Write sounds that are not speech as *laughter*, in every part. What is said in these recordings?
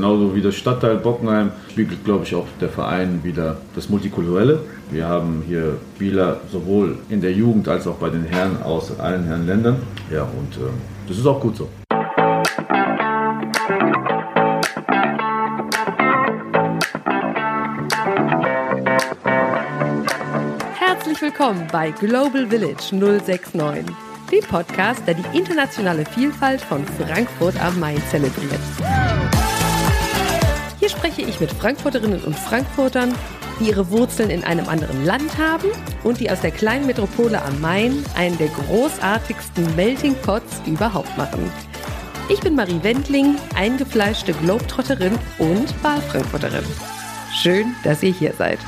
Genauso wie das Stadtteil Bockenheim spiegelt, glaube ich, auch der Verein wieder das Multikulturelle. Wir haben hier Spieler sowohl in der Jugend als auch bei den Herren aus allen Herrenländern. Ja, und äh, das ist auch gut so. Herzlich willkommen bei Global Village 069, dem Podcast, der die internationale Vielfalt von Frankfurt am Main zelebriert. Spreche ich mit Frankfurterinnen und Frankfurtern, die ihre Wurzeln in einem anderen Land haben und die aus der kleinen Metropole am Main einen der großartigsten Melting Pots überhaupt machen. Ich bin Marie Wendling, eingefleischte Globetrotterin und Wahlfrankfurterin. Schön, dass ihr hier seid.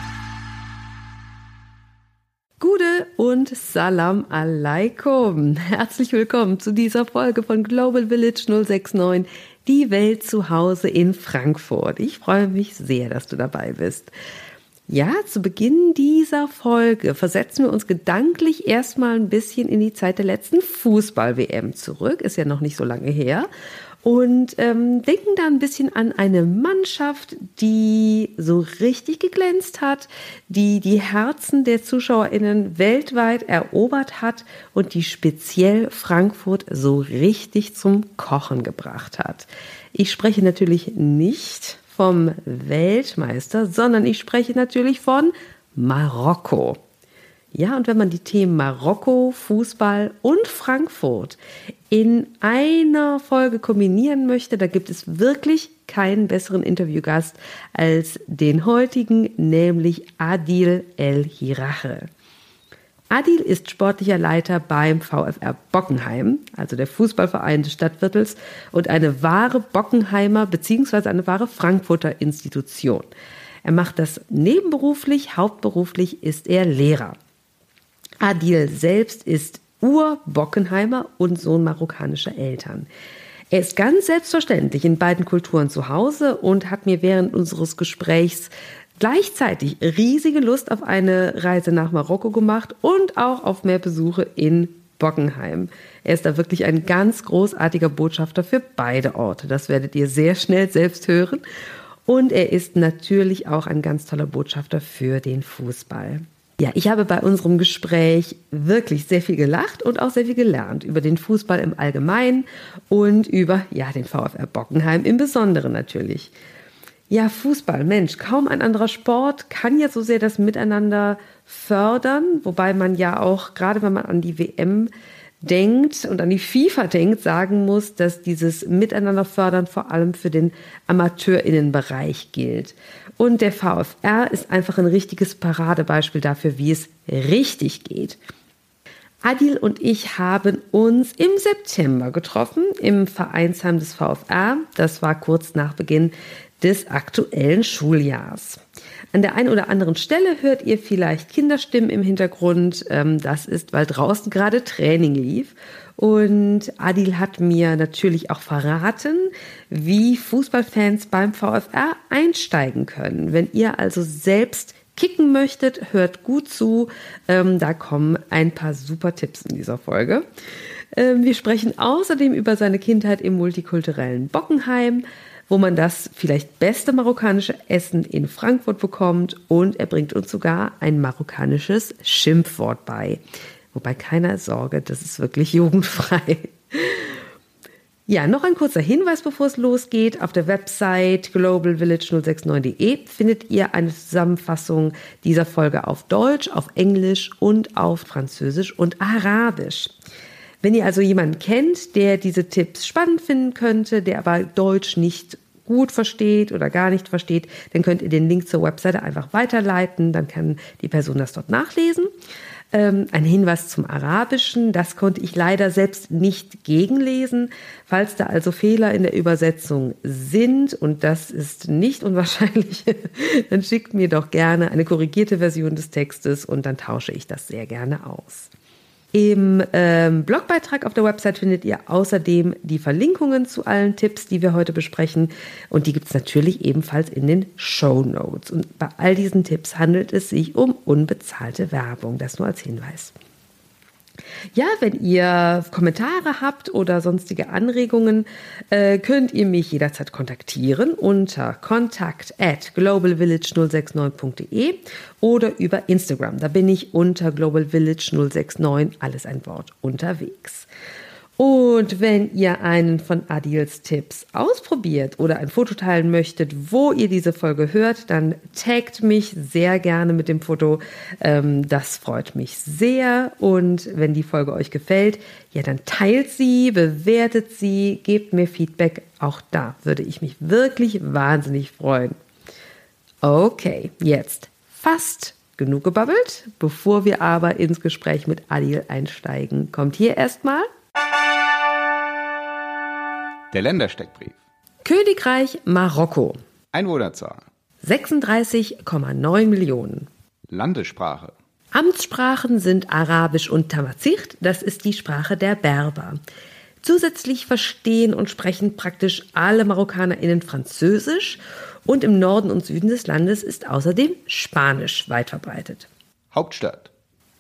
Gude und Salam alaikum. Herzlich willkommen zu dieser Folge von Global Village 069, die Welt zu Hause in Frankfurt. Ich freue mich sehr, dass du dabei bist. Ja, zu Beginn dieser Folge versetzen wir uns gedanklich erstmal ein bisschen in die Zeit der letzten Fußball-WM zurück. Ist ja noch nicht so lange her und ähm, denken da ein bisschen an eine Mannschaft, die so richtig geglänzt hat, die die Herzen der ZuschauerInnen weltweit erobert hat und die speziell Frankfurt so richtig zum Kochen gebracht hat. Ich spreche natürlich nicht vom Weltmeister, sondern ich spreche natürlich von Marokko. Ja, und wenn man die Themen Marokko, Fußball und Frankfurt in einer Folge kombinieren möchte, da gibt es wirklich keinen besseren Interviewgast als den heutigen, nämlich Adil El-Hirache. Adil ist sportlicher Leiter beim VfR Bockenheim, also der Fußballverein des Stadtviertels, und eine wahre Bockenheimer bzw. eine wahre Frankfurter Institution. Er macht das nebenberuflich, hauptberuflich ist er Lehrer. Adil selbst ist Ur-Bockenheimer und Sohn marokkanischer Eltern. Er ist ganz selbstverständlich in beiden Kulturen zu Hause und hat mir während unseres Gesprächs gleichzeitig riesige Lust auf eine Reise nach Marokko gemacht und auch auf mehr Besuche in Bockenheim. Er ist da wirklich ein ganz großartiger Botschafter für beide Orte. Das werdet ihr sehr schnell selbst hören. Und er ist natürlich auch ein ganz toller Botschafter für den Fußball. Ja, ich habe bei unserem Gespräch wirklich sehr viel gelacht und auch sehr viel gelernt über den Fußball im Allgemeinen und über ja, den VfR Bockenheim im Besonderen natürlich. Ja, Fußball, Mensch, kaum ein anderer Sport kann ja so sehr das Miteinander fördern, wobei man ja auch, gerade wenn man an die WM denkt und an die FIFA denkt, sagen muss, dass dieses Miteinander fördern vor allem für den Amateurinnenbereich gilt. Und der VfR ist einfach ein richtiges Paradebeispiel dafür, wie es richtig geht. Adil und ich haben uns im September getroffen im Vereinsheim des VfR. Das war kurz nach Beginn des aktuellen Schuljahrs. An der einen oder anderen Stelle hört ihr vielleicht Kinderstimmen im Hintergrund. Ähm, das ist, weil draußen gerade Training lief. Und Adil hat mir natürlich auch verraten, wie Fußballfans beim VfR einsteigen können. Wenn ihr also selbst kicken möchtet, hört gut zu. Ähm, da kommen ein paar super Tipps in dieser Folge. Ähm, wir sprechen außerdem über seine Kindheit im multikulturellen Bockenheim, wo man das vielleicht beste marokkanische Essen in Frankfurt bekommt und er bringt uns sogar ein marokkanisches Schimpfwort bei. Wobei keiner Sorge, das ist wirklich *laughs* jugendfrei. Ja, noch ein kurzer Hinweis, bevor es losgeht. Auf der Website globalvillage069.de findet ihr eine Zusammenfassung dieser Folge auf Deutsch, auf Englisch und auf Französisch und Arabisch. Wenn ihr also jemanden kennt, der diese Tipps spannend finden könnte, der aber Deutsch nicht gut versteht oder gar nicht versteht, dann könnt ihr den Link zur Webseite einfach weiterleiten, dann kann die Person das dort nachlesen. Ähm, ein Hinweis zum Arabischen, das konnte ich leider selbst nicht gegenlesen. Falls da also Fehler in der Übersetzung sind, und das ist nicht unwahrscheinlich, *laughs* dann schickt mir doch gerne eine korrigierte Version des Textes und dann tausche ich das sehr gerne aus. Im ähm, Blogbeitrag auf der Website findet ihr außerdem die Verlinkungen zu allen Tipps, die wir heute besprechen. Und die gibt es natürlich ebenfalls in den Show Notes. Und bei all diesen Tipps handelt es sich um unbezahlte Werbung. Das nur als Hinweis. Ja, wenn ihr Kommentare habt oder sonstige Anregungen, äh, könnt ihr mich jederzeit kontaktieren unter kontakt at globalvillage069.de oder über Instagram. Da bin ich unter globalvillage069, alles ein Wort, unterwegs. Und wenn ihr einen von Adils Tipps ausprobiert oder ein Foto teilen möchtet, wo ihr diese Folge hört, dann taggt mich sehr gerne mit dem Foto. Ähm, das freut mich sehr. Und wenn die Folge euch gefällt, ja, dann teilt sie, bewertet sie, gebt mir Feedback. Auch da würde ich mich wirklich wahnsinnig freuen. Okay, jetzt fast genug gebabbelt. Bevor wir aber ins Gespräch mit Adil einsteigen, kommt hier erstmal der Ländersteckbrief. Königreich Marokko. Einwohnerzahl. 36,9 Millionen. Landessprache. Amtssprachen sind Arabisch und Tamazicht, das ist die Sprache der Berber. Zusätzlich verstehen und sprechen praktisch alle MarokkanerInnen Französisch und im Norden und Süden des Landes ist außerdem Spanisch weit verbreitet. Hauptstadt.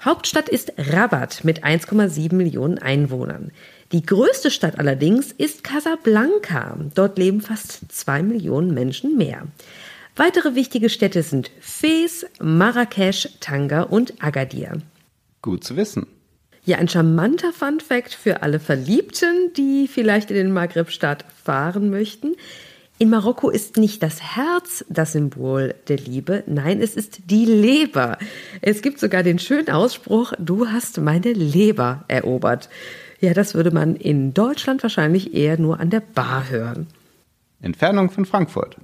Hauptstadt ist Rabat mit 1,7 Millionen Einwohnern. Die größte Stadt allerdings ist Casablanca. Dort leben fast zwei Millionen Menschen mehr. Weitere wichtige Städte sind Fez, Marrakesch, Tanga und Agadir. Gut zu wissen. Ja, ein charmanter Fun-Fact für alle Verliebten, die vielleicht in den Maghreb-Staat fahren möchten. In Marokko ist nicht das Herz das Symbol der Liebe, nein, es ist die Leber. Es gibt sogar den schönen Ausspruch, du hast meine Leber erobert. Ja, das würde man in Deutschland wahrscheinlich eher nur an der Bar hören. Entfernung von Frankfurt.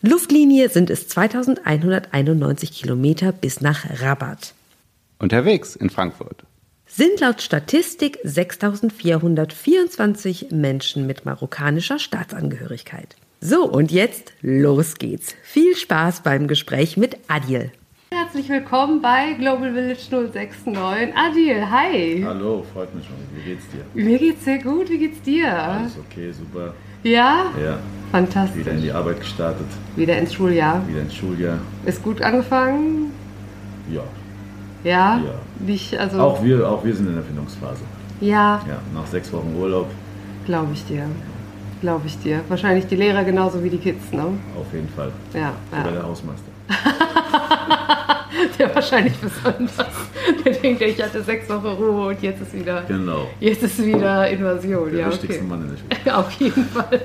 Luftlinie sind es 2191 Kilometer bis nach Rabat. Unterwegs in Frankfurt. Sind laut Statistik 6424 Menschen mit marokkanischer Staatsangehörigkeit. So, und jetzt los geht's. Viel Spaß beim Gespräch mit Adil. Herzlich willkommen bei Global Village 069. Adil, hi. Hallo, freut mich schon. Wie geht's dir? Mir geht's sehr gut. Wie geht's dir? Alles okay, super. Ja? Ja. Fantastisch. Wieder in die Arbeit gestartet. Wieder ins Schuljahr. Wieder ins Schuljahr. Ist gut angefangen? Ja. Ja? Ja. Nicht, also, Auch wir, auch wir sind in der Findungsphase. Ja, Ja, nach sechs Wochen Urlaub glaube ich dir. Glaube ich dir. Wahrscheinlich die Lehrer genauso wie die Kids, ne? auf jeden Fall. Ja. Sogar ja. der Hausmeister. *laughs* *laughs* Der wahrscheinlich besonders. Der denkt, ich hatte sechs Wochen Ruhe und jetzt ist wieder, Genau. jetzt ist wieder Invasion. Der ja, wichtigste okay. Mann in der Schule. *laughs* Auf jeden Fall.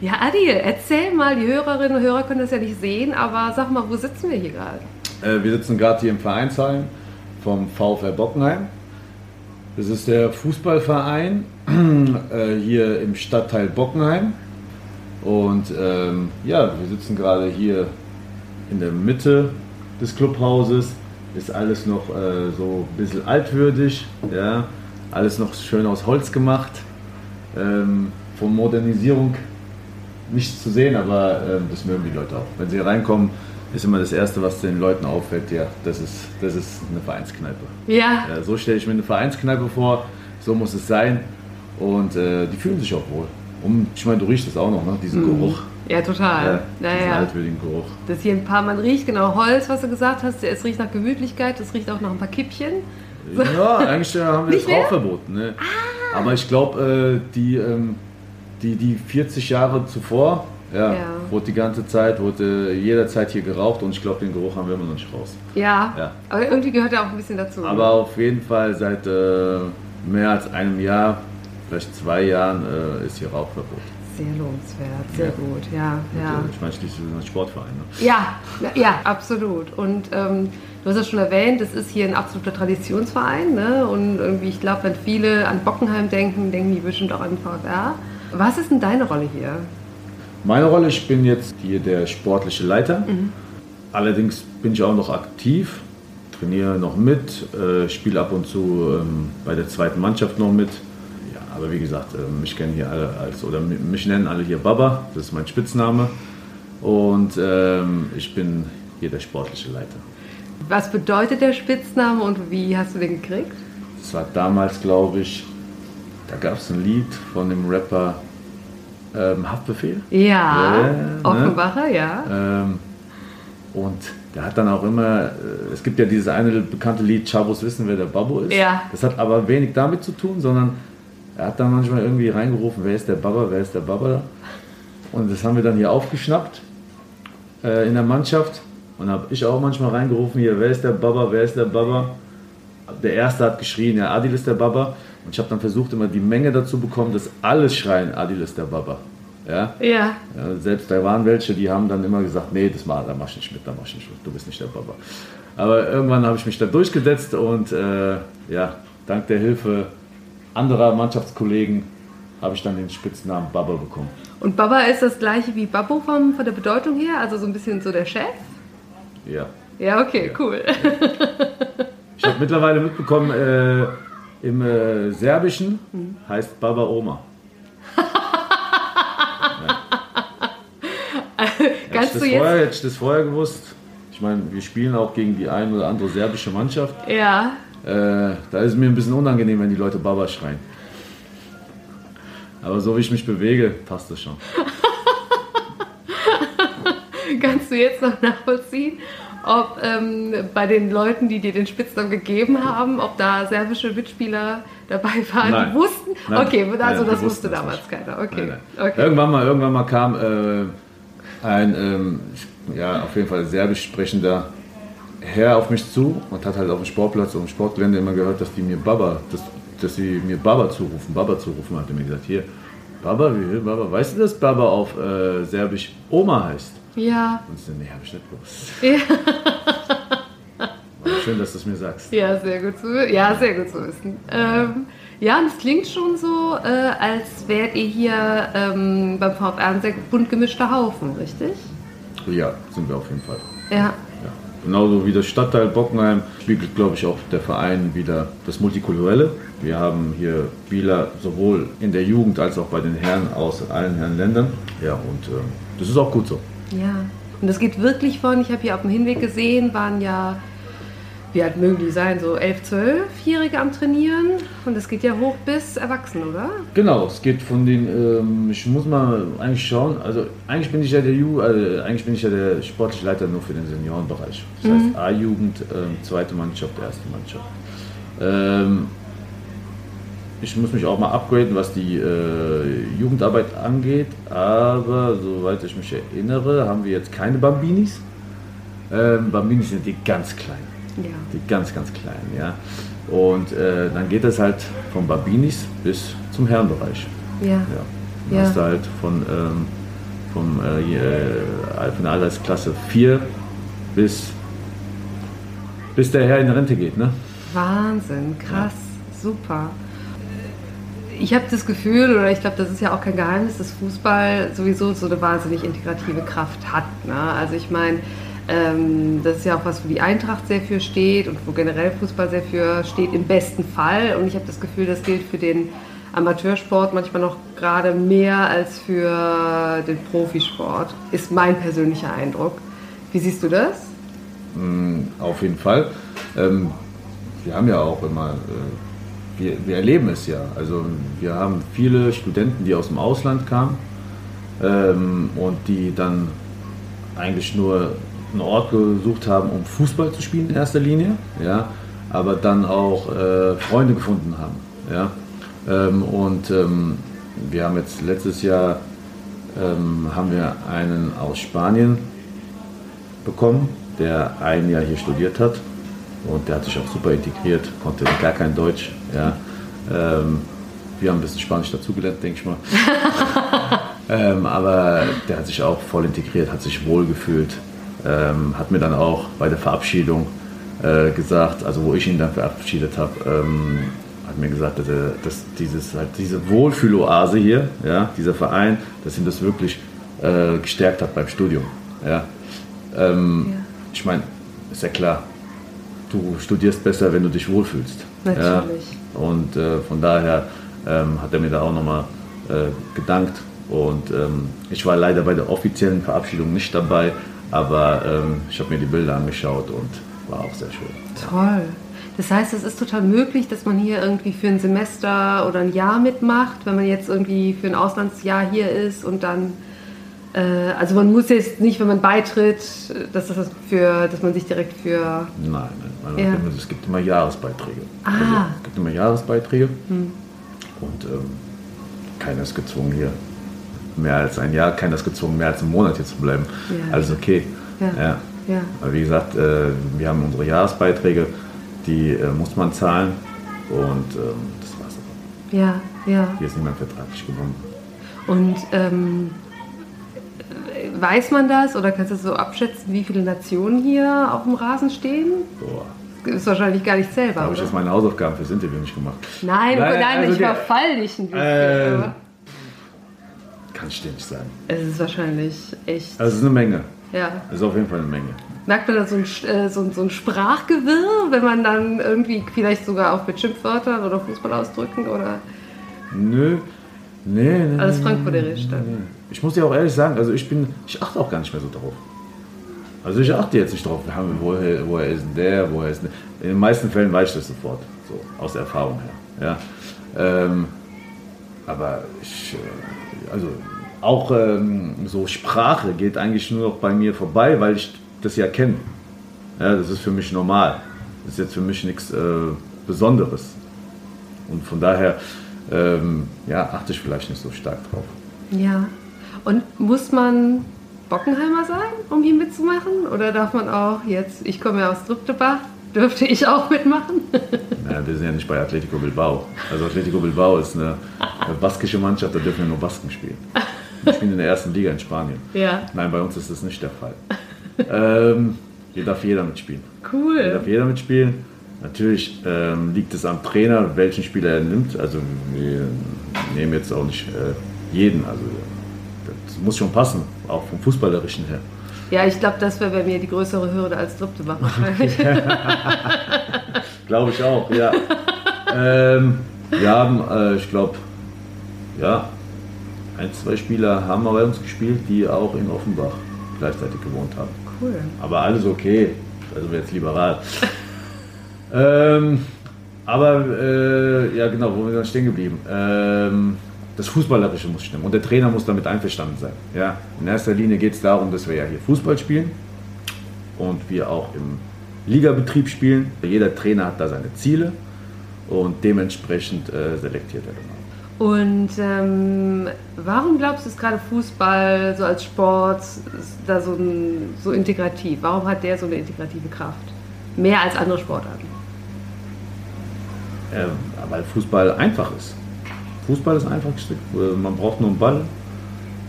Ja, Adil, erzähl mal, die Hörerinnen und Hörer können das ja nicht sehen, aber sag mal, wo sitzen wir hier gerade? Äh, wir sitzen gerade hier im Vereinsheim vom VfL Bockenheim. Das ist der Fußballverein *clears throat* äh, hier im Stadtteil Bockenheim. Und ähm, ja, wir sitzen gerade hier in der Mitte des Clubhauses. Ist alles noch äh, so ein bisschen altwürdig. Ja? Alles noch schön aus Holz gemacht. Ähm, von Modernisierung nichts zu sehen, aber ähm, das mögen die Leute auch. Wenn sie hier reinkommen, ist immer das Erste, was den Leuten auffällt, ja, das ist, das ist eine Vereinskneipe. Ja, Ja, so stelle ich mir eine Vereinskneipe vor, so muss es sein und äh, die fühlen sich auch wohl. Und ich meine, du riechst das auch noch, ne? diesen Geruch. Ja, total. Ja, Ja, ja. altwürdigen Geruch. Das hier ein paar, man riecht genau Holz, was du gesagt hast. Es riecht nach Gemütlichkeit, es riecht auch nach ein paar Kippchen. Ja, eigentlich äh, haben wir Nicht das? Ah. Rauchverbot. Ne? Aber ich glaube, äh, die, ähm, die, die 40 Jahre zuvor, ja, Ja. wurde die ganze Zeit, wurde jederzeit hier geraucht und ich glaube, den Geruch haben wir immer noch nicht raus. Ja, Ja. aber irgendwie gehört er auch ein bisschen dazu. Aber auf jeden Fall seit äh, mehr als einem Jahr, vielleicht zwei Jahren, äh, ist hier Rauchverbot. Sehr lohnenswert, sehr Ja. gut, ja, ja. ich meine, schließlich ist ein Sportverein. Ne? Ja, ja, absolut. Und ähm, du hast es schon erwähnt, es ist hier ein absoluter Traditionsverein. Ne? Und irgendwie, ich glaube, wenn viele an Bockenheim denken, denken die bestimmt auch an den VfR. Was ist denn deine Rolle hier? Meine Rolle, ich bin jetzt hier der sportliche Leiter. Allerdings bin ich auch noch aktiv, trainiere noch mit, äh, spiele ab und zu ähm, bei der zweiten Mannschaft noch mit. Aber wie gesagt, äh, mich kennen hier alle als, oder mi- mich nennen alle hier Baba, das ist mein Spitzname. Und ähm, ich bin hier der sportliche Leiter. Was bedeutet der Spitzname und wie hast du den gekriegt? Das war damals, glaube ich, da gab es ein Lied von dem Rapper ähm, Haftbefehl. Ja, ne? Offenbacher, ja. Ähm, Und der hat dann auch immer, äh, es gibt ja dieses eine bekannte Lied, Chabos wissen, wer der Babbo ist. Ja. Das hat aber wenig damit zu tun, sondern er hat dann manchmal irgendwie reingerufen, wer ist der Baba, wer ist der Baba. Und das haben wir dann hier aufgeschnappt äh, in der Mannschaft. Und habe ich auch manchmal reingerufen, hier, wer ist der Baba, wer ist der Baba. Der Erste hat geschrien, ja, Adil ist der Baba. Und ich habe dann versucht, immer die Menge dazu bekommen, dass alle schreien, Adil ist der Baba. Ja? Ja. Ja, selbst da waren welche, die haben dann immer gesagt, nee, das mal, da mach ich nicht mit, da mach ich nicht mit, du bist nicht der Baba. Aber irgendwann habe ich mich da durchgesetzt und äh, ja, dank der Hilfe anderer Mannschaftskollegen habe ich dann den Spitznamen Baba bekommen. Und Baba ist das gleiche wie Babbo vom, von der Bedeutung her, also so ein bisschen so der Chef? Ja. Ja, okay, cool. Ich habe mittlerweile mitbekommen, äh, im äh, Serbischen heißt Baba Oma. *laughs* Hätte ich, Kannst du jetzt. vorher, hätte ich das vorher gewusst, ich meine, wir spielen auch gegen die ein oder andere serbische Mannschaft. Ja. Äh, da ist es mir ein bisschen unangenehm, wenn die Leute Baba schreien. Aber so wie ich mich bewege, passt das schon. *laughs* Kannst du jetzt noch nachvollziehen, ob ähm, bei den Leuten, die dir den Spitznamen gegeben haben, ob da serbische Mitspieler dabei waren, Nein. die wussten? Nein. Okay, also Nein, das wusste das damals nicht. keiner. Okay. Okay. Irgendwann mal, irgendwann mal kam äh, ein, ähm, ja, auf jeden Fall serbisch sprechender Herr auf mich zu und hat halt auf dem Sportplatz, auf dem Sportgelände immer gehört, dass die mir Baba, dass, dass sie mir Baba zurufen, Baba zurufen, hat er mir gesagt, hier, Baba, wie, Baba, weißt du, dass Baba auf äh, Serbisch Oma heißt? Ja, Und ich so, nee, hab ich nicht gewusst. Ja. Schön, dass du es mir sagst. ja, sehr gut zu, ja, sehr gut zu wissen. Ähm, ja, und es klingt schon so, äh, als wärt ihr hier ähm, beim VfR ein sehr bunt gemischter Haufen, richtig? Ja, sind wir auf jeden Fall. Ja. Genauso wie das Stadtteil Bockenheim spiegelt, glaube ich, auch der Verein wieder das Multikulturelle. Wir haben hier Spieler sowohl in der Jugend als auch bei den Herren aus allen Herrenländern. Ja, und ähm, das ist auch gut so. Ja, und das geht wirklich von, ich habe hier auf dem Hinweg gesehen, waren ja, wie alt mögen die sein, so 11, 12-Jährige am Trainieren. Und das geht ja hoch bis Erwachsene, oder? Genau, es geht von den, ähm, ich muss mal eigentlich schauen, also eigentlich bin ich ja der Ju, äh, eigentlich bin ich ja der sportliche Leiter nur für den Seniorenbereich. Das heißt A-Jugend, ähm, zweite Mannschaft, erste Mannschaft. Ähm, ich muss mich auch mal upgraden, was die äh, Jugendarbeit angeht, aber soweit ich mich erinnere, haben wir jetzt keine Bambinis. Ähm, Bambinis sind die ganz kleinen. Ja. Die ganz, ganz kleinen, ja. Und äh, dann geht es halt von Babinis bis zum Herrenbereich. Ja. Ja. Dann Ja. hast du halt von, ähm, vom, äh, je- äh, von der Altersklasse 4 bis, bis der Herr in Rente geht, ne? Wahnsinn, krass, super. Ich habe das Gefühl, oder ich glaube, das ist ja auch kein Geheimnis, dass Fußball sowieso so eine wahnsinnig integrative Kraft hat. Ne? Also ich meine, ähm, das ist ja auch was, wo die Eintracht sehr für steht und wo generell Fußball sehr für steht, im besten Fall. Und ich habe das Gefühl, das gilt für den Amateursport manchmal noch gerade mehr als für den Profisport, ist mein persönlicher Eindruck. Wie siehst du das? Auf jeden Fall. Ähm, wir haben ja auch immer, äh, wir, wir erleben es ja. Also wir haben viele Studenten, die aus dem Ausland kamen ähm, und die dann eigentlich nur einen Ort gesucht haben, um Fußball zu spielen in erster Linie, ja, aber dann auch äh, Freunde gefunden haben. Ja. Ähm, und ähm, wir haben jetzt letztes Jahr ähm, haben wir einen aus Spanien bekommen, der ein Jahr hier studiert hat und der hat sich auch super integriert, konnte gar kein Deutsch. Ja. Ähm, wir haben ein bisschen Spanisch dazugelernt, denke ich mal. *laughs* ähm, aber der hat sich auch voll integriert, hat sich wohlgefühlt, ähm, hat mir dann auch bei der Verabschiedung äh, gesagt, also wo ich ihn dann verabschiedet habe, ähm, hat mir gesagt, dass, er, dass dieses, halt diese Wohlfühloase hier, ja, dieser Verein, dass ihm das wirklich äh, gestärkt hat beim Studium. Ja. Ähm, Ja. Ich meine, ist ja klar, du studierst besser, wenn du dich wohlfühlst. Natürlich. Ja? Und äh, von daher ähm, hat er mir da auch nochmal äh, gedankt. Und ähm, ich war leider bei der offiziellen Verabschiedung nicht dabei, aber ähm, ich habe mir die Bilder angeschaut und war auch sehr schön. Toll. Das heißt, es ist total möglich, dass man hier irgendwie für ein Semester oder ein Jahr mitmacht, wenn man jetzt irgendwie für ein Auslandsjahr hier ist und dann Äh, also man muss jetzt nicht, wenn man beitritt, dass, das für, dass man sich direkt für... Nein, nein. nein Ja. Es gibt immer Jahresbeiträge. Ah. Also, es gibt immer Jahresbeiträge. Und ähm, keiner ist gezwungen hier mehr als ein Jahr, keiner ist gezwungen mehr als einen Monat hier zu bleiben. Ja. Alles okay. Ja. Ja. Ja. Aber wie gesagt, äh, wir haben unsere Jahresbeiträge, die äh, muss man zahlen. Und ähm, das war's. aber. Ja, ja. Hier ist niemand vertraglich gebunden. Und ähm, weiß man das oder kannst du so abschätzen, wie viele Nationen hier auf dem Rasen stehen? Boah. Das ist wahrscheinlich gar nicht Da selber. habe ich jetzt meine Hausaufgaben fürs Interview nicht gemacht. Nein, Nein, nein, also ich verfall dich ein bisschen. Aber Kann ich dir nicht sagen. es ist wahrscheinlich echt. Also es ist eine Menge. ja. Es ist auf jeden Fall eine Menge. Merkt man da so ein, äh, so, ein, so ein Sprachgewirr, wenn man dann irgendwie vielleicht sogar auch mit Schimpfwörtern oder Fußballausdrücken oder Nö. Nee, nee. alles Frankfurterisch dann? nee. Ich muss dir auch ehrlich sagen, also ich bin, ich achte auch gar nicht mehr so drauf. Also ich achte jetzt nicht drauf, haben- woher, woher ist denn der, woher ist denn der. In den meisten Fällen weiß ich das sofort, so aus der Erfahrung her. Ja. Ähm, aber ich, äh, also auch ähm, so Sprache geht eigentlich nur noch bei mir vorbei, weil ich das ja kenne. Ja, das ist für mich normal. Das ist jetzt für mich nichts äh, Besonderes. Und von daher ähm, ja, achte ich vielleicht nicht so stark drauf. Ja. Und muss man Bockenheimer sein, um hier mitzumachen? Oder darf man auch jetzt, ich komme ja aus Triptebach, dürfte ich auch mitmachen? *laughs* Naja, wir sind ja nicht bei Atletico Bilbao. Also Atletico Bilbao ist eine, eine baskische Mannschaft, da dürfen ja nur Basken spielen. Wir spielen in der ersten Liga in Spanien. ja. Nein, bei uns ist das nicht der Fall. Ähm, hier darf jeder mitspielen. Hier Cool. darf jeder mitspielen. Natürlich ähm, liegt es am Trainer, welchen Spieler er nimmt. Also wir nehmen jetzt auch nicht äh, jeden. Also das muss schon passen, auch vom Fußballerischen her. Ja, ich glaube, das wäre bei mir die größere Hürde als Triptebach wahrscheinlich. *laughs* Glaube ich auch, ja. *laughs* ähm, wir haben, äh, ich glaube, ja, ein, zwei Spieler haben bei uns gespielt, die auch in Offenbach gleichzeitig gewohnt haben. Cool. Aber alles okay. Also jetzt liberal. *laughs* ähm, aber äh, ja genau, wo wir dann stehen geblieben. Ähm, das Fußballerische muss stimmen und der Trainer muss damit einverstanden sein. Ja? In erster Linie geht es darum, dass wir ja hier Fußball spielen und wir auch im Ligabetrieb spielen. Jeder Trainer hat da seine Ziele und dementsprechend äh, selektiert er dann. Und ähm, warum glaubst du, ist gerade Fußball so als Sport da so, ein, so integrativ? Warum hat der so eine integrative Kraft? Mehr als andere Sportarten. Äh, weil Fußball einfach ist. Fußball ist einfach gestrickt. Äh, Man braucht nur einen Ball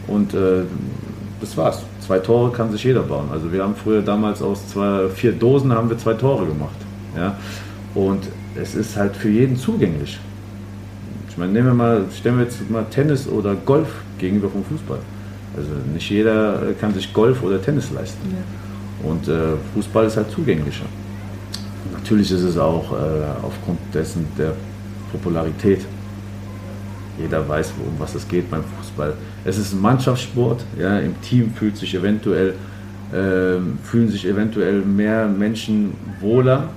und äh, das war's. Zwei Tore kann sich jeder bauen. Also wir haben früher damals aus zwei, vier Dosen haben wir zwei Tore gemacht. Ja? Und es ist halt für jeden zugänglich. Ich meine, nehmen wir mal, stellen wir jetzt mal Tennis oder Golf gegenüber vom Fußball. Also nicht jeder äh, kann sich Golf oder Tennis leisten. Und äh, Fußball ist halt zugänglicher. Natürlich ist es auch äh, aufgrund dessen der Popularität. Jeder weiß, um was es geht beim Fußball. Es ist ein Mannschaftssport. Ja, Im Team fühlt sich eventuell, ähm, fühlen sich eventuell mehr Menschen wohler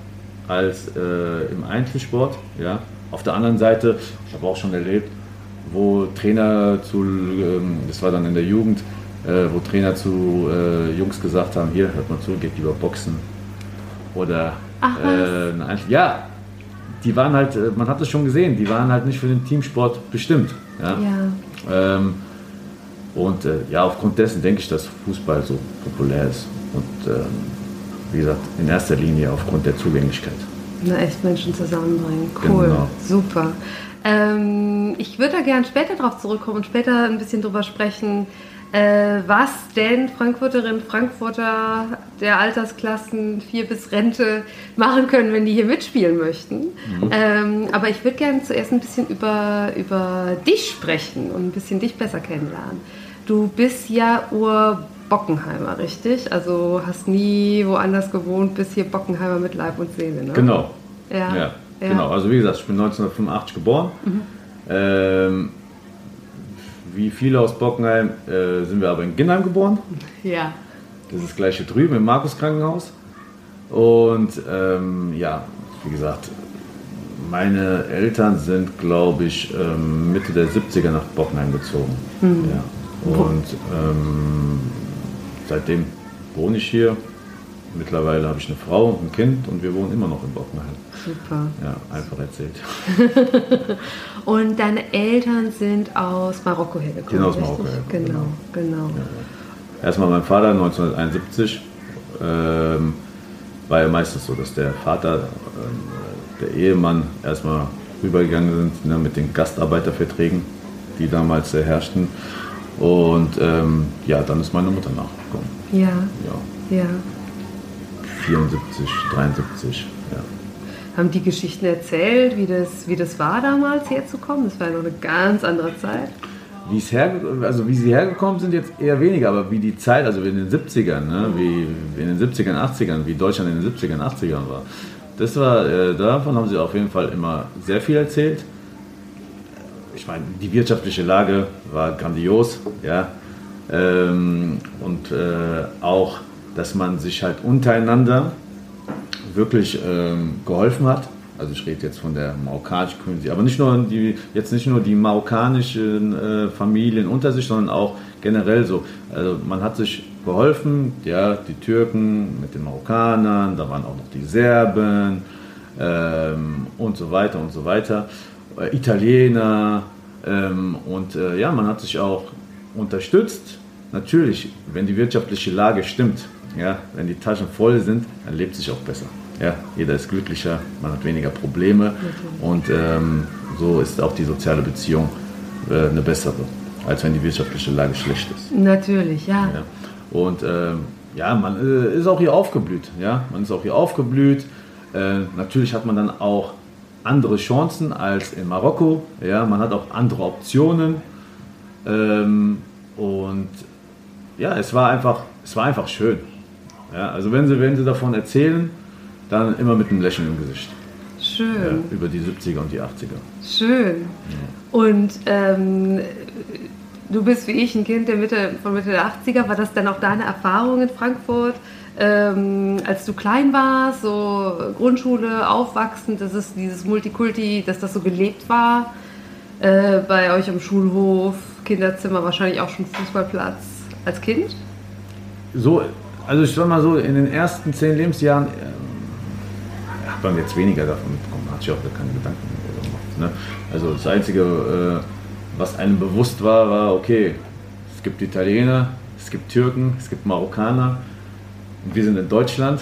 als äh, im Einzelsport. Ja. Auf der anderen Seite, ich habe auch schon erlebt, wo Trainer zu, ähm, das war dann in der Jugend, äh, wo Trainer zu äh, Jungs gesagt haben, hier, hört mal zu, geht lieber boxen. Oder Ach, äh, ja, die waren halt, äh, man hat es schon gesehen, die waren halt nicht für den Teamsport bestimmt. Ja. Ja. Ähm, und äh, ja, aufgrund dessen denke ich, dass Fußball so populär ist. Und ähm, wie gesagt, in erster Linie aufgrund der Zugänglichkeit. Na, echt Menschen zusammenbringen. Cool. Genau. Super. Ähm, ich würde da gerne später drauf zurückkommen und später ein bisschen drüber sprechen, äh, was denn Frankfurterinnen, Frankfurter der Altersklassen 4 bis Rente machen können, wenn die hier mitspielen möchten. Ähm, aber ich würde gerne zuerst ein bisschen über, über dich sprechen und ein bisschen dich besser kennenlernen. Du bist ja Ur-Bockenheimer, richtig? Also hast nie woanders gewohnt, bist hier Bockenheimer mit Leib und Seele, ne? Genau. Ja. Ja, ja. Mhm. genau. Also wie gesagt, ich bin 1985 geboren. Ähm, wie viele aus Bockenheim äh, sind wir aber in Ginnheim geboren. Ja. Das ist das gleiche drüben im Markus Krankenhaus. Und ähm, ja, wie gesagt, meine Eltern sind, glaube ich, ähm, Mitte der 70er nach Bockenheim gezogen. Ja. Und ähm, seitdem wohne ich hier. Mittlerweile habe ich eine Frau und ein Kind und wir wohnen immer noch in Bockenheim. Super. Ja, einfach erzählt. *laughs* Und deine Eltern sind aus Marokko hergekommen. Sind aus? Marokko hergekommen, Genau, genau. Erstmal mein Vater 1971. Ähm, war ja meistens so, dass der Vater, ähm, der Ehemann erstmal rübergegangen sind ne, mit den Gastarbeiterverträgen, die damals äh, herrschten. Und ähm, ja, dann ist meine Mutter nachgekommen. Ja, Ja, ja. 74, 73. Ja. Haben die Geschichten erzählt, wie das, wie das war damals herzukommen? Das war ja noch eine ganz andere Zeit. Wie, es herge also wie sie hergekommen sind, jetzt eher weniger, aber wie die Zeit, also in den 70ern, ne, wie in den 70ern, 80ern, wie Deutschland in den 70ern, 80ern war, das war, äh, davon haben sie auf jeden Fall immer sehr viel erzählt. Meine, die wirtschaftliche Lage war grandios, ja, ähm, und äh, auch, dass man sich halt untereinander wirklich ähm, geholfen hat. Also ich rede jetzt von der marokkanischen Community, aber nicht nur die, jetzt nicht nur die marokkanischen äh, Familien unter sich, sondern auch generell so. Also man hat sich geholfen, ja, die Türken mit den Marokkanern, da waren auch noch die Serben ähm, und so weiter und so weiter, äh, Italiener ähm, und äh, ja, man hat sich auch unterstützt. Natürlich, wenn die wirtschaftliche Lage stimmt, ja, wenn die Taschen voll sind, dann lebt sich auch besser. Ja, jeder ist glücklicher, man hat weniger Probleme und ähm, so ist auch die soziale Beziehung äh, eine bessere, als wenn die wirtschaftliche Lage schlecht ist. Natürlich, ja. Ja. Und ähm, ja, man äh, ist auch hier aufgeblüht. Ja? Man ist auch hier aufgeblüht. Äh, natürlich hat man dann auch andere Chancen als in Marokko. Ja? Man hat auch andere Optionen. Ähm, und ja, es war einfach, es war einfach schön. Ja? Also wenn sie, wenn sie davon erzählen, dann immer mit einem Lächeln im Gesicht. Ja? Schön, Über die 70er und die 80er. schön. Und ähm, du bist wie ich ein Kind der Mitte, von Mitte der 80er. War das dann auch deine Erfahrung in Frankfurt? Ähm, als du klein warst, so Grundschule, aufwachsend, dass es dieses Multikulti, dass das so gelebt war, äh, bei euch am Schulhof, Kinderzimmer, wahrscheinlich auch schon Fußballplatz als Kind? So, also ich sag mal so, in den ersten zehn Lebensjahren ähm, hat man jetzt weniger davon mitbekommen, hat sich auch keine Gedanken mehr gemacht. Ne? Also das Einzige, äh, was einem bewusst war, war, okay, es gibt Italiener, es gibt Türken, es gibt Marokkaner und wir sind in Deutschland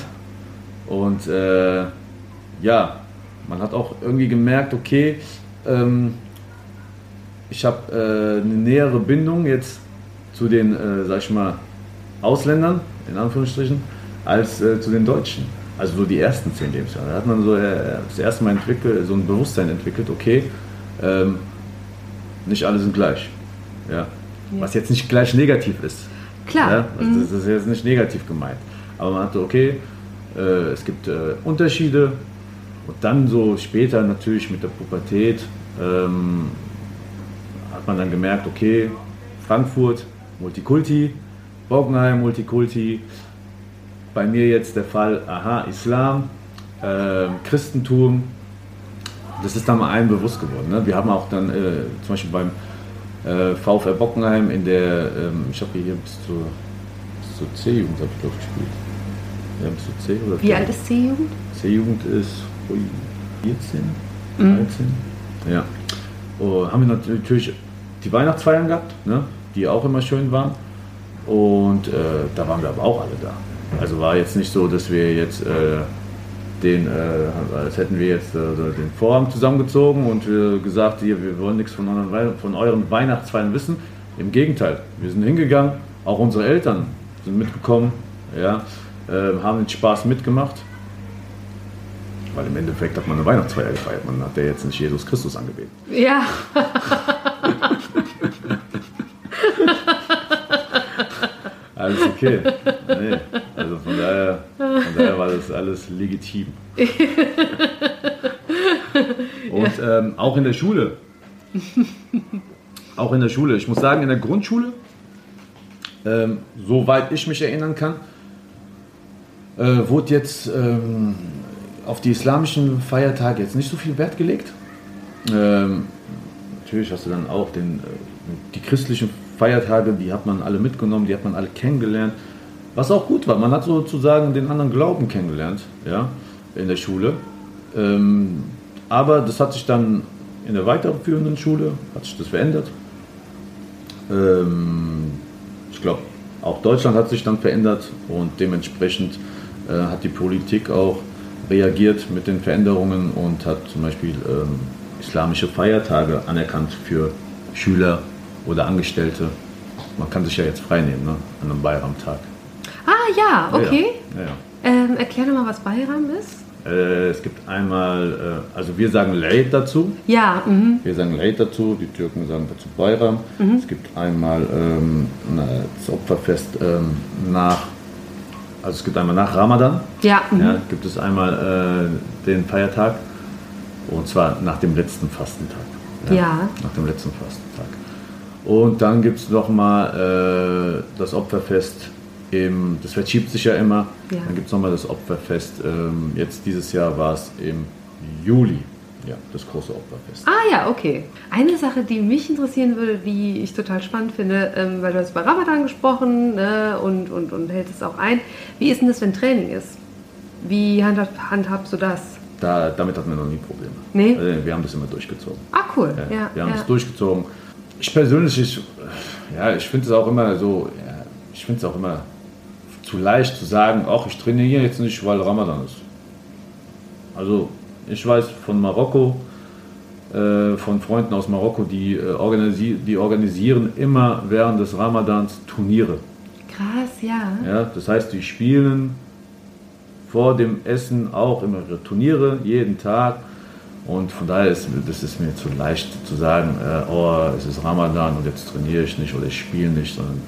und äh, ja, man hat auch irgendwie gemerkt, okay, ähm, ich habe äh, eine nähere Bindung jetzt zu den, äh, sag ich mal, Ausländern, in Anführungsstrichen, als äh, zu den Deutschen. Also so die ersten zehn Lebensjahre. Da hat man so äh, das erste Mal entwickelt, so ein Bewusstsein entwickelt, okay, ähm, nicht alle sind gleich. Ja. Was jetzt nicht gleich negativ ist. Klar. Ja? Also das ist jetzt nicht negativ gemeint. Aber man hatte, okay, äh, es gibt äh, Unterschiede und dann so später natürlich mit der Pubertät ähm, hat man dann gemerkt, okay, Frankfurt, Multikulti, Bockenheim, Multikulti. Bei mir jetzt der Fall, aha, Islam, äh, Christentum. Das ist dann mal allen bewusst geworden. Ne? Wir haben auch dann äh, zum Beispiel beim äh, VfR Bockenheim in der, ähm, ich habe hier bis zur, zur C-Jugend, habe ich glaube gespielt. Ja, bis zur C oder Wie alt ist C-Jugend? C-Jugend ist ui, 14, 13. Ja. Oh, haben wir natürlich die Weihnachtsfeiern gehabt, ne? die auch immer schön waren. Und äh, da waren wir aber auch alle da. Also war jetzt nicht so, dass wir jetzt äh, den, äh, als hätten wir jetzt äh, den Vorhang zusammengezogen und äh, gesagt, hier, wir wollen nichts von euren, von euren Weihnachtsfeiern wissen. Im Gegenteil, wir sind hingegangen, auch unsere Eltern sind mitgekommen, ja, äh, haben den Spaß mitgemacht. Weil im Endeffekt hat man eine Weihnachtsfeier gefeiert. Man hat ja jetzt nicht Jesus Christus angebetet. Ja, *laughs* Alles okay. Nee, also von daher, von daher war das alles legitim. Und ähm, auch in der Schule. Auch in der Schule. Ich muss sagen, in der Grundschule, ähm, soweit ich mich erinnern kann, äh, wurde jetzt ähm, auf die islamischen Feiertage jetzt nicht so viel Wert gelegt. Ähm, natürlich hast du dann auch den, äh, die christlichen Feiertage, die hat man alle mitgenommen, die hat man alle kennengelernt. Was auch gut war, man hat sozusagen den anderen Glauben kennengelernt, ja, in der Schule. Ähm, aber das hat sich dann in der weiterführenden Schule, hat sich das verändert. Ähm, ich glaube, auch Deutschland hat sich dann verändert und dementsprechend hat die Politik auch reagiert mit den Veränderungen und hat zum Beispiel ähm, islamische Feiertage anerkannt für Schüler oder Angestellte. Man kann sich ja jetzt freinehmen ne, an einem Bayram-Tag. Ah ja, okay. Ja, ja. Ähm, erklär doch mal, was Bayram ist. Äh, es gibt einmal, äh, also wir sagen Leid dazu. Ja, mhm. Wir sagen Leid dazu, die Türken sagen dazu Bayram. Es gibt einmal ähm, das Opferfest ähm, nach, also es gibt einmal nach Ramadan, ja, mhm. ja, gibt es einmal äh, den Feiertag und zwar nach dem letzten Fastentag. Ja. Nach dem letzten Fastentag. Und dann gibt es nochmal äh, das Opferfest, im, das verschiebt sich ja immer. Ja. Dann gibt es nochmal das Opferfest, ähm, jetzt dieses Jahr war es im Juli, ja, das große Opferfest. Ah ja, okay. Eine Sache, die mich interessieren würde, die ich total spannend finde, ähm, weil du hast über Ramadan gesprochen ne, und, und, und hältst es auch ein. Wie ist denn das, wenn Training ist? Wie handhab, handhabst du das? Da, damit hatten wir noch nie Probleme. Nee? Also, wir haben das immer durchgezogen. Ah, cool. Ja, Ja, wir haben ja. es durchgezogen. Ich persönlich, ich, ja, ich finde es auch immer so, ja, ich finde es auch immer zu leicht zu sagen, ach, ich trainiere jetzt nicht, weil Ramadan ist. Also ich weiß von Marokko, äh, von Freunden aus Marokko, die, äh, organisi die organisieren immer während des Ramadans Turniere. Krass, ja. Ja, das heißt, die spielen vor dem Essen auch immer ihre Turniere, jeden Tag. Und von daher ist das ist mir zu leicht zu sagen, äh, oh, es ist Ramadan und jetzt trainiere ich nicht oder ich spiele nicht, sondern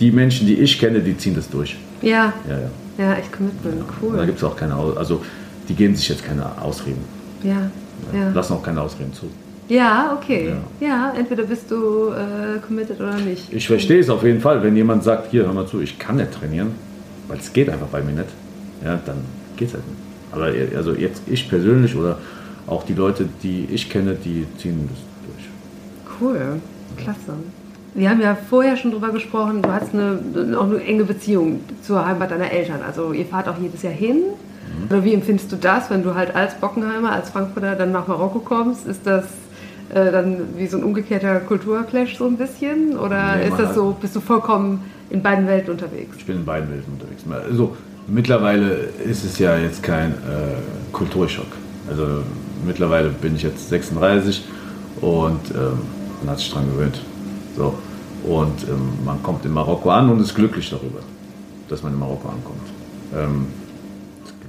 die Menschen, die ich kenne, die ziehen das durch. Ja, Ja, ja. ja, echt Commitment, Und da cool. gibt es auch keine, also die geben sich jetzt keine Ausreden. Ja, ja. Lassen auch keine Ausreden zu. Ja, okay. Ja, entweder bist du äh, committed oder nicht. Ich verstehe es auf jeden Fall, wenn jemand sagt, hier, hör mal zu, ich kann nicht trainieren, weil es geht einfach bei mir nicht, ja, dann geht es halt nicht. Aber also jetzt ich persönlich oder auch die Leute, die ich kenne, die ziehen das durch. Cool, klasse. Wir haben ja vorher schon drüber gesprochen, du hast eine, auch eine enge Beziehung zur Heimat deiner Eltern. Also ihr fahrt auch jedes Jahr hin. Mhm. Wie empfindest du das, wenn du halt als Bockenheimer, als Frankfurter dann nach Marokko kommst? Ist das äh, dann wie so ein umgekehrter Kulturclash so ein bisschen? Oder Nee, ist das so, bist du vollkommen in beiden Welten unterwegs? Ich bin in beiden Welten unterwegs. Also mittlerweile ist es ja jetzt kein äh, Kulturschock. Also mittlerweile bin ich jetzt 36 und ähm, man hat sich dran gewöhnt. So. Und ähm, man kommt in Marokko an und ist glücklich darüber, dass man in Marokko ankommt. Ähm,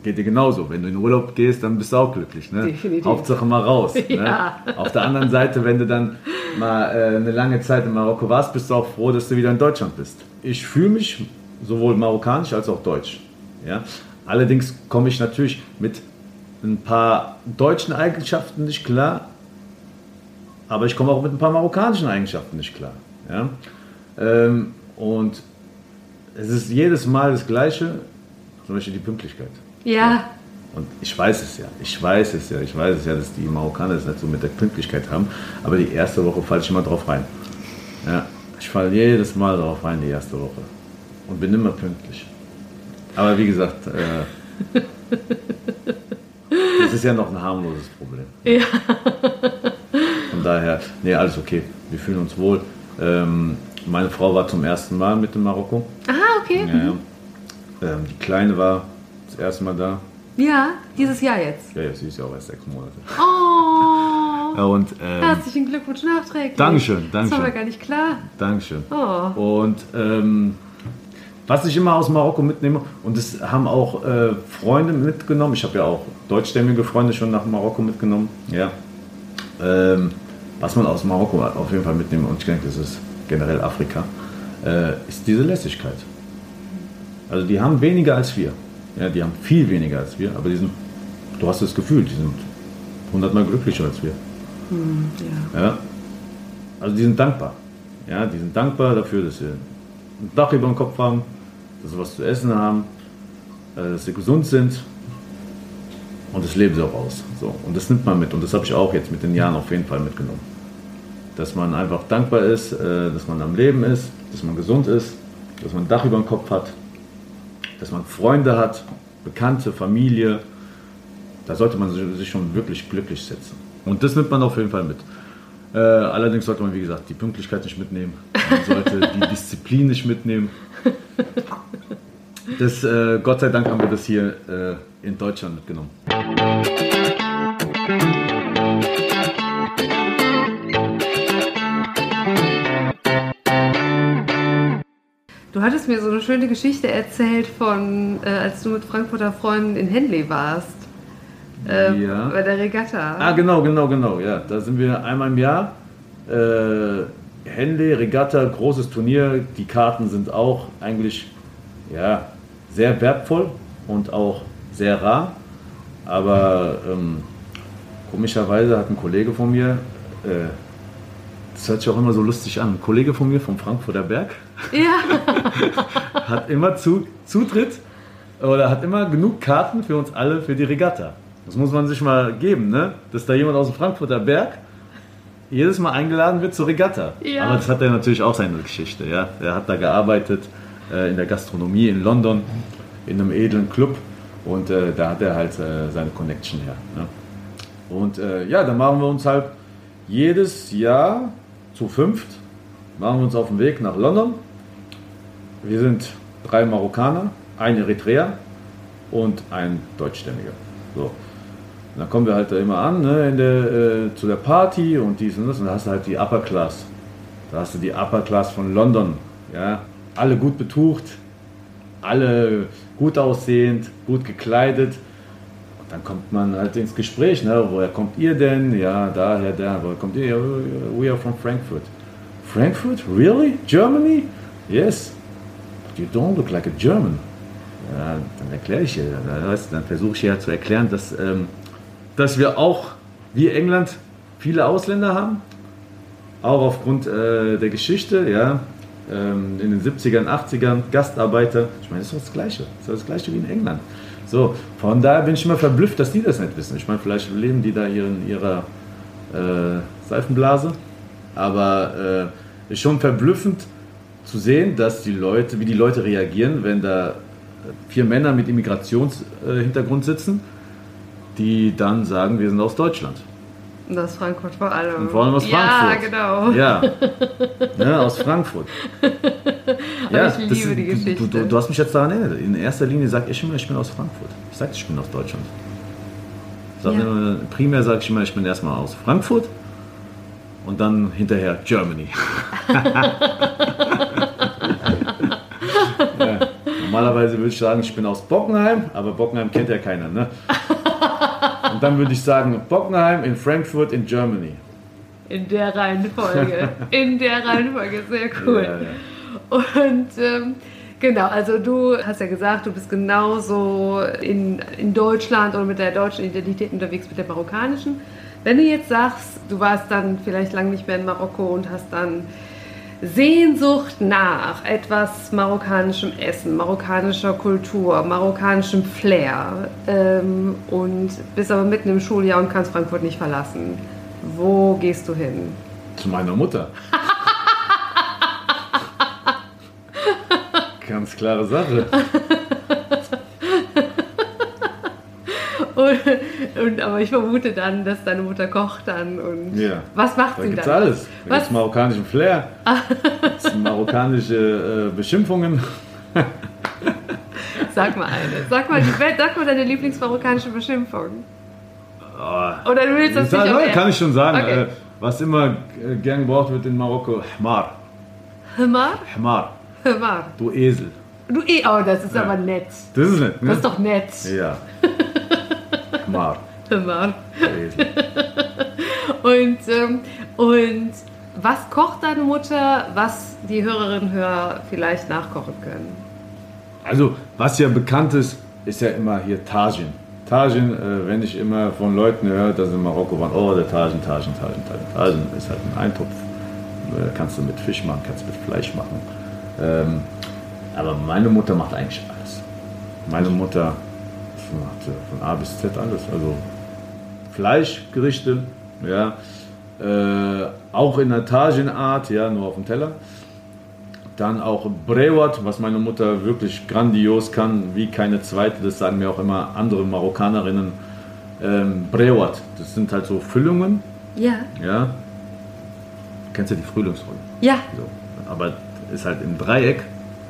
geht dir genauso. Wenn du in Urlaub gehst, dann bist du auch glücklich. Ne? Definitiv. Hauptsache mal raus. *laughs* Ja. Ne? Auf der anderen Seite, wenn du dann mal äh, eine lange Zeit in Marokko warst, bist du auch froh, dass du wieder in Deutschland bist. Ich fühle mich sowohl marokkanisch als auch deutsch. Ja? Allerdings komme ich natürlich mit ein paar deutschen Eigenschaften nicht klar, aber ich komme auch mit ein paar marokkanischen Eigenschaften nicht klar. Ja? Ähm, und es ist jedes Mal das Gleiche, zum Beispiel die Pünktlichkeit. Ja, Und ich weiß es ja, ich weiß es ja, ich weiß es ja, dass die Marokkaner es nicht so mit der Pünktlichkeit haben, aber die erste Woche falle ich immer drauf rein. Ja, ich falle jedes Mal drauf rein, die erste Woche. Und bin immer pünktlich. Aber wie gesagt, äh, *laughs* das ist ja noch ein harmloses Problem. ja. Von daher, nee, alles okay, wir fühlen uns wohl. Ähm, meine Frau war zum ersten Mal mit in Marokko. Ah, okay. Ja, ja. Ähm, die Kleine war das erste Mal da. Ja, dieses Jahr jetzt. Ja, ja, sie ist ja auch erst sechs Monate. Oh, *laughs* und, ähm, herzlichen Glückwunsch nachträglich. Dankeschön, Das war Dankeschön. mir gar nicht klar. Dankeschön. Oh. Und ähm, was ich immer aus Marokko mitnehme, und das haben auch äh, Freunde mitgenommen, ich habe ja auch deutschstämmige Freunde schon nach Marokko mitgenommen, ja. Ähm, was man aus Marokko auf jeden Fall mitnehmen, und ich denke, das ist generell Afrika, äh, ist diese Lässigkeit. Also die haben weniger als wir. Ja, die haben viel weniger als wir, aber die sind, du hast das Gefühl, die sind hundertmal glücklicher als wir. Ja. Ja. Also die sind dankbar. Ja, die sind dankbar dafür, dass sie ein Dach über dem Kopf haben, dass sie was zu essen haben, äh, dass sie gesund sind. Und das leben sie auch aus. So. Und das nimmt man mit. Und das habe ich auch jetzt mit den Jahren auf jeden Fall mitgenommen. dass man einfach dankbar ist, äh, dass man am Leben ist, dass man gesund ist, dass man ein Dach über dem Kopf hat, dass man Freunde hat, Bekannte, Familie. Da sollte man sich schon wirklich glücklich setzen. Und das nimmt man auf jeden Fall mit. Äh, allerdings sollte man, wie gesagt, die Pünktlichkeit nicht mitnehmen. Man sollte die *laughs* Disziplin nicht mitnehmen. Das, äh, Gott sei Dank haben wir das hier äh, in Deutschland mitgenommen. Hattest mir so eine schöne Geschichte erzählt von, äh, als du mit Frankfurter Freunden in Henley warst. Ähm, Ja. Bei der Regatta. Ah, genau, genau, genau. Ja, da sind wir einmal im Jahr. Äh, Henley, Regatta, großes Turnier. Die Karten sind auch eigentlich ja, sehr wertvoll und auch sehr rar. Aber ähm, komischerweise hat ein Kollege von mir, äh, das hört sich auch immer so lustig an, ein Kollege von mir vom Frankfurter Berg Ja, *laughs* hat immer zu, Zutritt oder hat immer genug Karten für uns alle für die Regatta. Das muss man sich mal geben, ne? dass da jemand aus dem Frankfurter Berg jedes Mal eingeladen wird zur Regatta. Ja. Aber das hat er natürlich auch seine Geschichte. Ja? Er hat da gearbeitet äh, in der Gastronomie in London, in einem edlen Club und äh, da hat er halt äh, seine Connection her. Ne? Und äh, ja, dann machen wir uns halt jedes Jahr zu fünft, machen wir uns auf den Weg nach London. Wir sind drei Marokkaner, ein Eritreer und ein Deutschstämmiger. So. Und dann kommen wir halt immer an ne, der, äh, zu der Party und dies und das und da hast du halt die Upper Class. Da hast du die Upper Class von London. Ja? Alle gut betucht, alle gut aussehend, gut gekleidet. Und dann kommt man halt ins Gespräch, ne? woher kommt ihr denn? Ja, daher, da, woher kommt ihr? We are from Frankfurt. Frankfurt? Really? Germany? Yes. You don't look like a German. Ja, dann erkläre ich ihr, dann, versuche ich ihr zu erklären, dass, ähm, dass wir auch, wie England, viele Ausländer haben. Auch aufgrund äh, der Geschichte, ja. Ähm, in den 70ern, 80ern, Gastarbeiter. Ich meine, das ist doch das Gleiche. Das ist das Gleiche wie in England. So, von daher bin ich immer verblüfft, dass die das nicht wissen. Ich meine, vielleicht leben die da hier in ihrer äh, Seifenblase. Aber äh, ist schon verblüffend zu sehen, dass die Leute, wie die Leute reagieren, wenn da vier Männer mit Immigrationshintergrund sitzen, die dann sagen, wir sind aus Deutschland. und aus Frankfurt vor allem. Und vor allem aus Ja, Frankfurt. genau. Ja, *laughs* ne, aus Frankfurt. ich liebe die du, Geschichte. du, du hast mich jetzt daran erinnert. In erster Linie sage ich immer, ich bin aus Frankfurt. Ich sage, ich bin aus Deutschland. Sag Ja. immer, primär sage ich immer, ich bin erstmal aus Frankfurt und dann hinterher Germany. *laughs* ja. Normalerweise würde ich sagen, ich bin aus Bockenheim, aber Bockenheim kennt ja keiner. Ne? *laughs* Und dann würde ich sagen, Bockenheim in Frankfurt in Germany. In der Reihenfolge. *laughs* In der Reihenfolge, sehr cool. Ja, ja. Und ähm, genau, also du hast ja gesagt, du bist genauso in, in Deutschland oder mit der deutschen Identität unterwegs mit der marokkanischen. Wenn du jetzt sagst, du warst dann vielleicht lange nicht mehr in Marokko und hast dann Sehnsucht nach etwas marokkanischem Essen, marokkanischer Kultur, marokkanischem Flair ähm, und bist aber mitten im Schuljahr und kannst Frankfurt nicht verlassen. Wo gehst du hin? Zu meiner Mutter. *laughs* Ganz klare Sache. *laughs* *laughs* Und, aber ich vermute dann, dass deine Mutter kocht dann und Ja. was macht Da sie gibt's dann? alles. Da Was? gibt's marokkanischen Flair, gibt's marokkanische äh, Beschimpfungen. *laughs* Sag mal eine. Sag mal, die, sag mal deine lieblingsmarokkanische Beschimpfung. Oh, Oder du willst das nicht auf kann ich schon sagen. Okay. Äh, was immer gern gebraucht wird in Marokko, Hmar. Himar? Hmar, Himar. du Esel. Du eh, oh, das ist Ja. aber nett. Das ist nett, ne? Das ist doch nett. Ja. *laughs* Der Esel. *laughs* Und, ähm, und was kocht deine Mutter, was die Hörerinnen und Hörer vielleicht nachkochen können? Also, was ja bekannt ist, ist ja immer hier Tajin. Tajin, äh, wenn ich immer von Leuten höre, dass in Marokko waren, oh, der Tajin, Tajin, Tajin, Tajin. Tajin ist halt ein Eintopf. Äh, kannst du mit Fisch machen, kannst du mit Fleisch machen. Ähm, aber meine Mutter macht eigentlich alles. Meine Mutter macht äh, von A bis Z alles. Also Fleischgerichte, ja. Äh, auch in der Tagenart, ja, nur auf dem Teller. Dann auch Brewat, was meine Mutter wirklich grandios kann, wie keine zweite, das sagen mir auch immer andere Marokkanerinnen. Ähm, Brewat, das sind halt so Füllungen, Ja. ja. Kennst du die Frühlingsrolle? Ja. So. Aber ist halt im Dreieck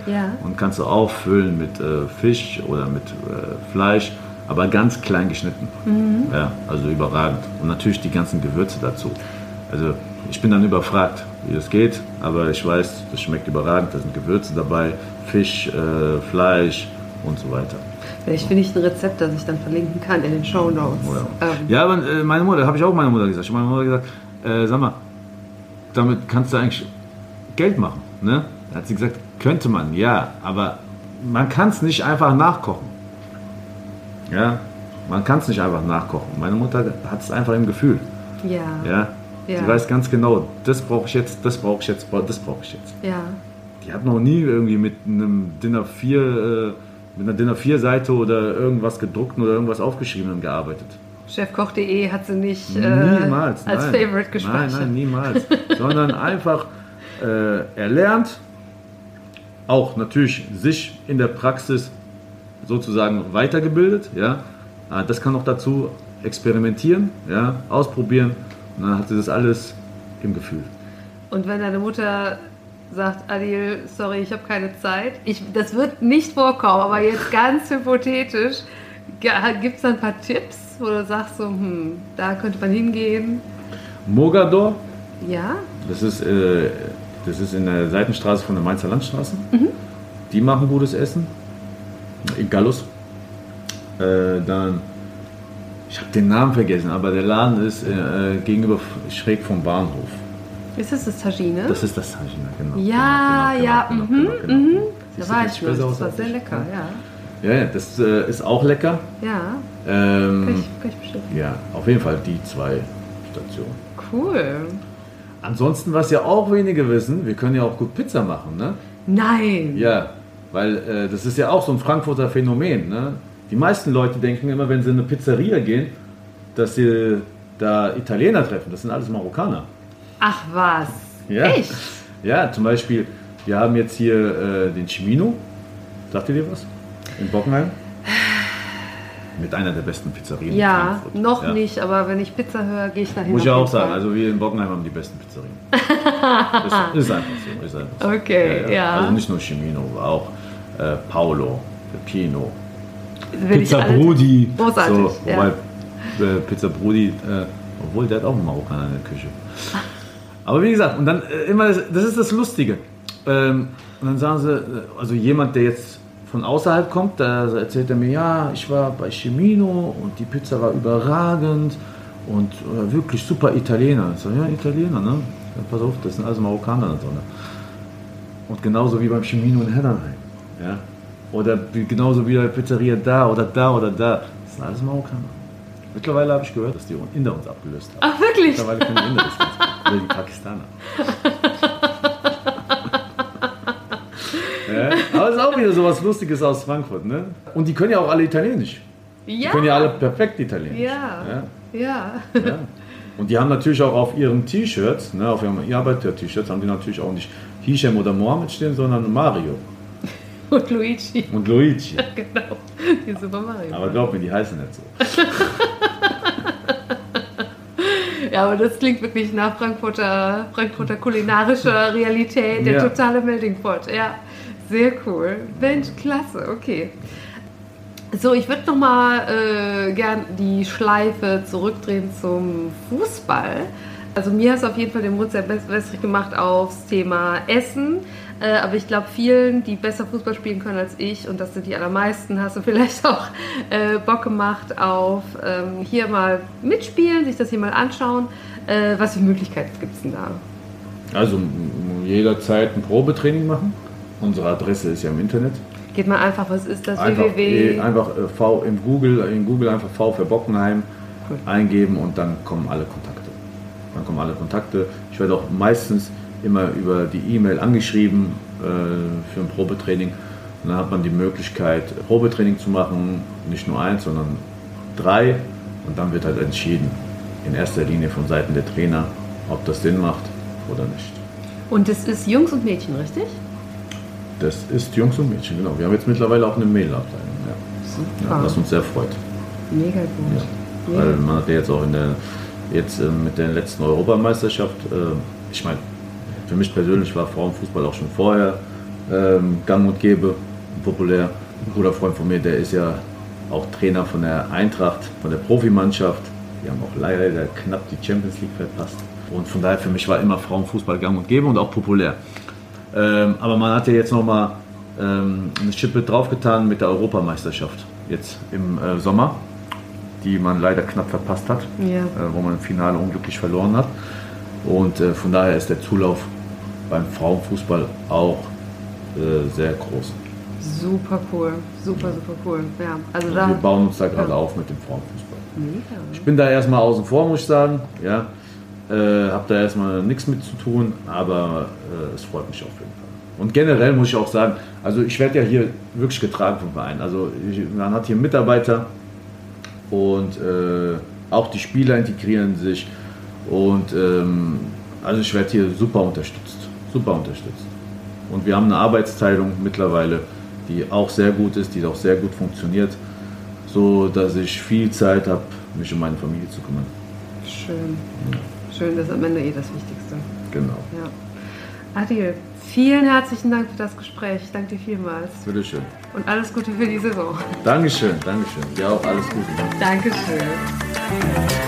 Ja. und kannst du auffüllen mit äh, Fisch oder mit äh, Fleisch, aber ganz klein geschnitten. Ja, also überragend. Und natürlich die ganzen Gewürze dazu. Also ich bin dann überfragt, wie das geht, aber ich weiß, das schmeckt überragend. Da sind Gewürze dabei, Fisch, äh, Fleisch und so weiter. Vielleicht finde ich ein Rezept, das ich dann verlinken kann in den Show Notes. Ähm, Ja, aber äh, meine Mutter, habe ich auch meiner Mutter gesagt. Ich habe meiner Mutter gesagt, äh, sag mal, damit kannst du eigentlich Geld machen. Ne? Da hat sie gesagt, könnte man, ja, aber man kann es nicht einfach nachkochen. Ja, man kann es nicht einfach nachkochen. Meine Mutter hat es einfach im Gefühl. ja. Ja, Ja. sie weiß ganz genau, das brauche ich jetzt, das brauche ich jetzt, das brauche ich jetzt. Ja. Die hat noch nie irgendwie mit einem Dinner 4, äh, mit einer Dinner 4 Seite oder irgendwas gedruckt oder irgendwas aufgeschrieben gearbeitet. Chefkoch.de hat sie nicht äh, Niemals. als nein. Favorite gespeichert. Nein, nein, niemals. Sondern *laughs* einfach äh, erlernt, auch natürlich sich in der Praxis sozusagen weitergebildet. Ja? Ah, Das kann auch dazu experimentieren, ja? ausprobieren und dann hat sie das alles im Gefühl. Und wenn deine Mutter sagt, Adil, sorry, ich habe keine Zeit, ich, das wird nicht vorkommen, aber jetzt ganz hypothetisch, gibt es da ein paar Tipps, wo du sagst, so, hm, da könnte man hingehen? Mogador, Ja? das ist, äh, das ist in der Seitenstraße von der Mainzer Landstraße. Mhm. Die machen gutes Essen. In Gallus. Äh, dann, ich habe den Namen vergessen, aber der Laden ist äh, gegenüber schräg vom Bahnhof. Ist das das Tagine? Das ist das Tagina, genau. Ja, genau, genau, ja, genau, mhm, genau, genau. mhm. Siehst da du, war ich schon, das war sehr lecker, ja. Ja, ja, das äh, ist auch lecker. Ja, Ähm, kann ich, kann ich bestimmt. ja, auf jeden Fall die zwei Stationen. Cool. Ansonsten, was ja auch wenige wissen, wir können ja auch gut Pizza machen, ne? Nein. Ja, weil äh, das ist ja auch so ein Frankfurter Phänomen. Ne? Die meisten Leute denken immer, wenn sie in eine Pizzeria gehen, dass sie da Italiener treffen. Das sind alles Marokkaner. Ach was. Ja. Echt? Ja, zum Beispiel, wir haben jetzt hier äh, den Cimino. Sagt ihr dir was? In Bockenheim? Mit einer der besten Pizzerien Ja, noch Ja. nicht, aber wenn ich Pizza höre, gehe ich dahin. Muss ich auch sagen, also wir in Bockenheim haben die besten Pizzerien. *laughs* ist, ist einfach so. Ist einfach so. Okay, ja. Also nicht nur Cimino, auch äh, Paolo, Pino, Pizza Brudi. Großartig, So, ja. wobei äh, Pizza Brudi, äh, obwohl der hat auch einen Marokkaner in der Küche. Aber wie gesagt, und dann äh, immer, das, das ist das Lustige. Ähm, und dann sagen sie, äh, also jemand, der jetzt von außerhalb kommt, da erzählt er mir, ja, ich war bei Cimino und die Pizza war überragend und äh, wirklich super Italiener. Ich so, ja, Italiener, ne? Ja, pass auf, das sind alles Marokkaner und so, ne? Und genauso wie beim Cimino in Hennernheim. Ja? Oder genauso wie bei der Pizzeria da oder da oder da. Das sind alles Marokkaner. Mittlerweile habe ich gehört, dass die Inder uns abgelöst haben. Ach, wirklich? Mittlerweile können die Inder das. Oder die Pakistaner. *laughs* ja, aber es ist auch wieder so was Lustiges aus Frankfurt. Ne? Und die können ja auch alle Italienisch. Die Ja. können ja alle perfekt Italienisch. Ja. Ja, Ja. Und die haben natürlich auch auf ihren T-Shirts, ne, auf ihrem Arbeiter-T-Shirts, haben die natürlich auch nicht Hisham oder Mohammed stehen, sondern Mario *laughs* Und Luigi. und Luigi. *laughs* Genau. Die Super Mario. Aber glaub mir, die heißen nicht so. *laughs* Ja, aber das klingt wirklich nach Frankfurter, Frankfurter kulinarischer Realität, der Ja. totale Melting Pot. Ja, sehr cool. Mensch, klasse, okay. So, ich würde noch mal äh, gern die Schleife zurückdrehen zum Fußball. Also mir es auf jeden Fall den Mund sehr wässrig gemacht aufs Thema Essen. Äh, aber ich glaube, vielen, die besser Fußball spielen können als ich, und das sind die allermeisten, hast du vielleicht *laughs* auch äh, Bock gemacht auf ähm, hier mal mitspielen, sich das hier mal anschauen. Äh, was für Möglichkeiten gibt es denn da? Also jederzeit ein Probetraining machen. Unsere Adresse ist ja im Internet. Geht mal einfach, was ist das? Einfach, www. eh, einfach äh, V im Google, in Google einfach V für Bockenheim Cool. eingeben und dann kommen alle Kontakte. Dann kommen alle Kontakte. Ich werde auch meistens immer über die E-Mail angeschrieben äh, für ein Probetraining. Und dann hat man die Möglichkeit, Probetraining zu machen, nicht nur eins, sondern drei. Und dann wird halt entschieden, in erster Linie von Seiten der Trainer, ob das Sinn macht oder nicht. Und es ist Jungs und Mädchen, richtig? Das ist Jungs und Mädchen, genau. Wir haben jetzt mittlerweile auch eine Mädelabteilung. Ja. Ja, was uns sehr freut. Mega gut. Ja. Weil man hat ja jetzt auch in der, jetzt äh, mit der letzten Europameisterschaft, äh, ich meine, für mich persönlich war Frauenfußball auch schon vorher ähm, gang und gäbe, populär. Ein guter Freund von mir, der ist ja auch Trainer von der Eintracht, von der Profimannschaft. Die haben auch leider knapp die Champions League verpasst. Und von daher für mich war immer Frauenfußball gang und gäbe und auch populär. Ähm, aber man hat ja jetzt nochmal ähm, eine Schippe draufgetan mit der Europameisterschaft, jetzt im äh, Sommer, die man leider knapp verpasst hat, Ja. äh, wo man im Finale unglücklich verloren hat. Und äh, von daher ist der Zulauf beim Frauenfußball auch äh, sehr groß. Super cool. Super, super cool. Ja, also da. wir bauen uns da gerade Ja. auf mit dem Frauenfußball. Mega. Ich bin da erstmal außen vor, muss ich sagen. Ja. Äh, habe da erstmal nichts mit zu tun, aber äh, es freut mich auf jeden Fall. Und generell muss ich auch sagen, also ich werde ja hier wirklich getragen vom Verein. Also ich, man hat hier Mitarbeiter und äh, auch die Spieler integrieren sich und ähm, also ich werde hier super unterstützt, super unterstützt. Und wir haben eine Arbeitsteilung mittlerweile, die auch sehr gut ist, die auch sehr gut funktioniert, so dass ich viel Zeit habe, mich um meine Familie zu kümmern. Schön. Schön, das ist am Ende eh das Wichtigste. Genau. Ja. Adil, vielen herzlichen Dank für das Gespräch. Ich danke dir vielmals. Bitteschön. Und alles Gute für die Saison. Dankeschön, Dankeschön. Ja, auch alles Gute. Dankeschön.